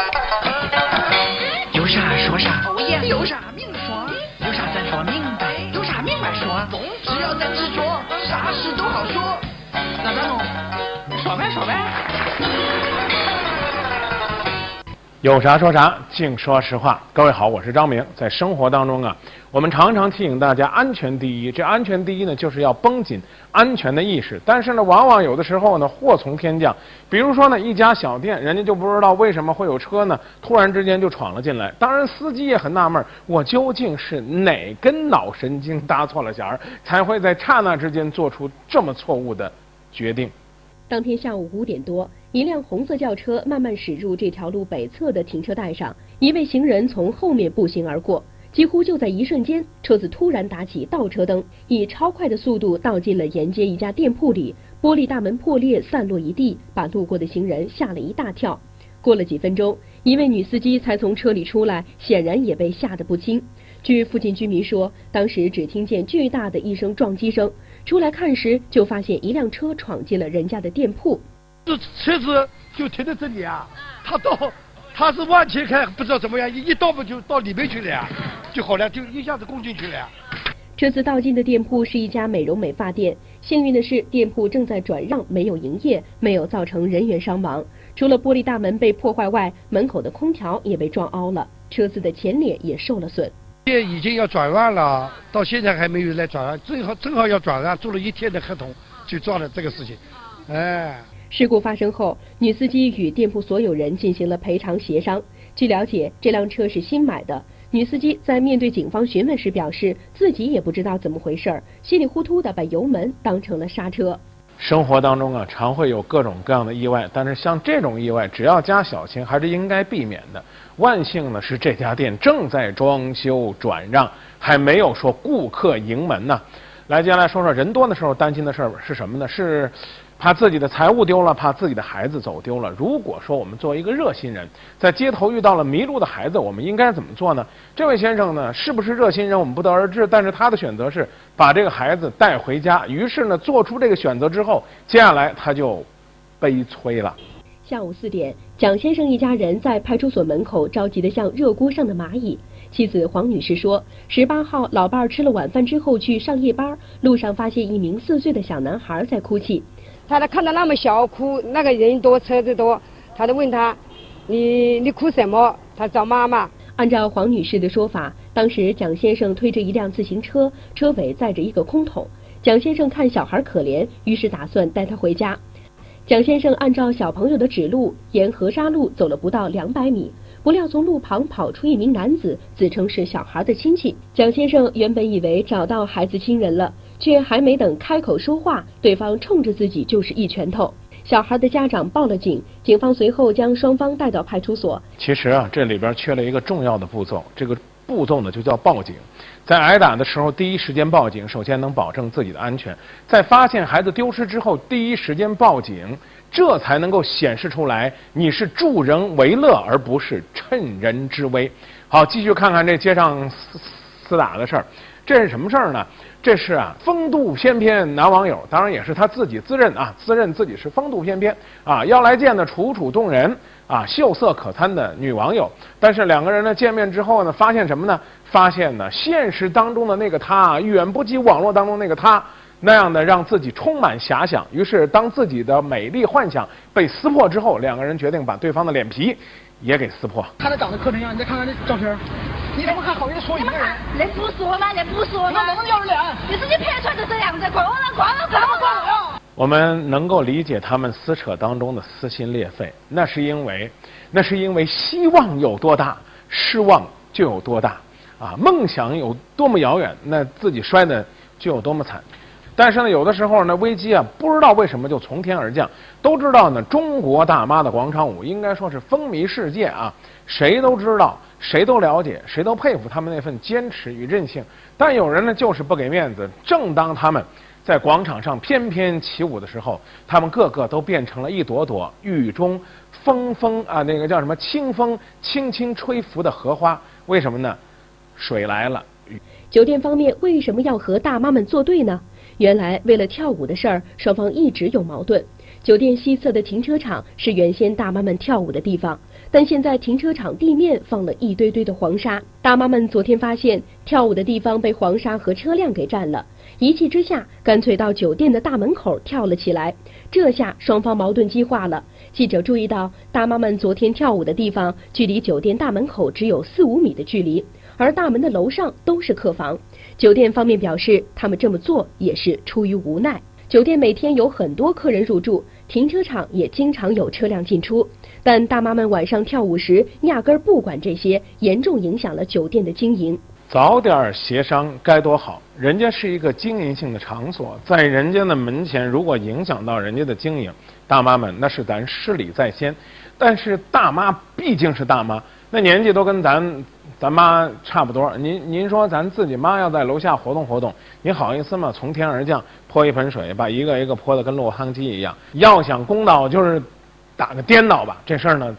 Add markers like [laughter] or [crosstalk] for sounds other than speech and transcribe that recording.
[laughs] 有啥说啥，哦耶，有啥明说，有啥咱说明白，有啥明白说，只要咱执着，啥事都好说。那咱弄，说呗说呗。有啥说啥，净说实话。各位好，我是张明。在生活当中啊，我们常常提醒大家安全第一。这安全第一呢，就是要绷紧安全的意识。但是呢，往往有的时候呢，祸从天降。比如说呢，一家小店，人家就不知道为什么会有车呢，突然之间就闯了进来。当然，司机也很纳闷，我究竟是哪根脑神经搭错了弦儿，才会在刹那之间做出这么错误的决定？当天下午五点多，一辆红色轿车慢慢驶入这条路北侧的停车带上，一位行人从后面步行而过。几乎就在一瞬间，车子突然打起倒车灯，以超快的速度倒进了沿街一家店铺里，玻璃大门破裂，散落一地，把路过的行人吓了一大跳。过了几分钟，一位女司机才从车里出来，显然也被吓得不轻。据附近居民说，当时只听见巨大的一声撞击声。出来看时，就发现一辆车闯进了人家的店铺。这车子就停在这里啊，他到他是往前开，不知道怎么样，一一倒不就到里面去了呀，就好了，就一下子攻进去了呀。车子倒进的店铺是一家美容美发店，幸运的是店铺正在转让，没有营业，没有造成人员伤亡。除了玻璃大门被破坏外，门口的空调也被撞凹了，车子的前脸也受了损。店已经要转让了，到现在还没有来转让，正好正好要转让，做了一天的合同，就撞了这个事情，哎。事故发生后，女司机与店铺所有人进行了赔偿协商。据了解，这辆车是新买的。女司机在面对警方询问时表示，自己也不知道怎么回事儿，稀里糊涂的把油门当成了刹车。生活当中啊，常会有各种各样的意外，但是像这种意外，只要加小心，还是应该避免的。万幸呢，是这家店正在装修转让，还没有说顾客迎门呢。来，接下来说说人多的时候担心的事儿是什么呢？是。怕自己的财物丢了，怕自己的孩子走丢了。如果说我们作为一个热心人，在街头遇到了迷路的孩子，我们应该怎么做呢？这位先生呢，是不是热心人，我们不得而知。但是他的选择是把这个孩子带回家。于是呢，做出这个选择之后，接下来他就悲催了。下午四点，蒋先生一家人在派出所门口着急的像热锅上的蚂蚁。妻子黄女士说，十八号老伴儿吃了晚饭之后去上夜班，路上发现一名四岁的小男孩在哭泣。他都看到那么小哭，那个人多车子多，他就问他，你你哭什么？他找妈妈。按照黄女士的说法，当时蒋先生推着一辆自行车，车尾载着一个空桶。蒋先生看小孩可怜，于是打算带他回家。蒋先生按照小朋友的指路，沿河沙路走了不到两百米，不料从路旁跑出一名男子，自称是小孩的亲戚。蒋先生原本以为找到孩子亲人了。却还没等开口说话，对方冲着自己就是一拳头。小孩的家长报了警，警方随后将双方带到派出所。其实啊，这里边缺了一个重要的步骤，这个步骤呢就叫报警。在挨打的时候，第一时间报警，首先能保证自己的安全；在发现孩子丢失之后，第一时间报警，这才能够显示出来你是助人为乐，而不是趁人之危。好，继续看看这街上厮厮打的事儿，这是什么事儿呢？这是啊，风度翩翩男网友，当然也是他自己自认啊，自认自己是风度翩翩啊，要来见的楚楚动人啊，秀色可餐的女网友。但是两个人呢见面之后呢，发现什么呢？发现呢，现实当中的那个他远不及网络当中那个他那样的让自己充满遐想。于是，当自己的美丽幻想被撕破之后，两个人决定把对方的脸皮也给撕破。他长得磕碜样，你再看看这照片。你怎么还好意思说一个人？那不是我吗？那不是我吗？那能不能要人脸？你自己拍出来的这样子，管我呢，管我管我，管我了！我们能够理解他们撕扯当中的撕心裂肺，那是因为，那是因为希望有多大，失望就有多大啊！梦想有多么遥远，那自己摔的就有多么惨。但是呢，有的时候呢，危机啊，不知道为什么就从天而降。都知道呢，中国大妈的广场舞应该说是风靡世界啊，谁都知道，谁都了解，谁都佩服他们那份坚持与韧性。但有人呢，就是不给面子。正当他们在广场上翩翩起舞的时候，他们个个都变成了一朵朵雨中风风啊，那个叫什么清风轻轻吹拂的荷花。为什么呢？水来了。酒店方面为什么要和大妈们作对呢？原来为了跳舞的事儿，双方一直有矛盾。酒店西侧的停车场是原先大妈们跳舞的地方，但现在停车场地面放了一堆堆的黄沙，大妈们昨天发现跳舞的地方被黄沙和车辆给占了，一气之下干脆到酒店的大门口跳了起来。这下双方矛盾激化了。记者注意到，大妈们昨天跳舞的地方距离酒店大门口只有四五米的距离，而大门的楼上都是客房。酒店方面表示，他们这么做也是出于无奈。酒店每天有很多客人入住，停车场也经常有车辆进出，但大妈们晚上跳舞时压根儿不管这些，严重影响了酒店的经营。早点协商该多好！人家是一个经营性的场所，在人家的门前，如果影响到人家的经营，大妈们那是咱失礼在先。但是大妈毕竟是大妈，那年纪都跟咱咱妈差不多。您您说咱自己妈要在楼下活动活动，你好意思吗？从天而降泼一盆水，把一个一个泼的跟落汤鸡一样。要想公道，就是打个颠倒吧。这事儿呢。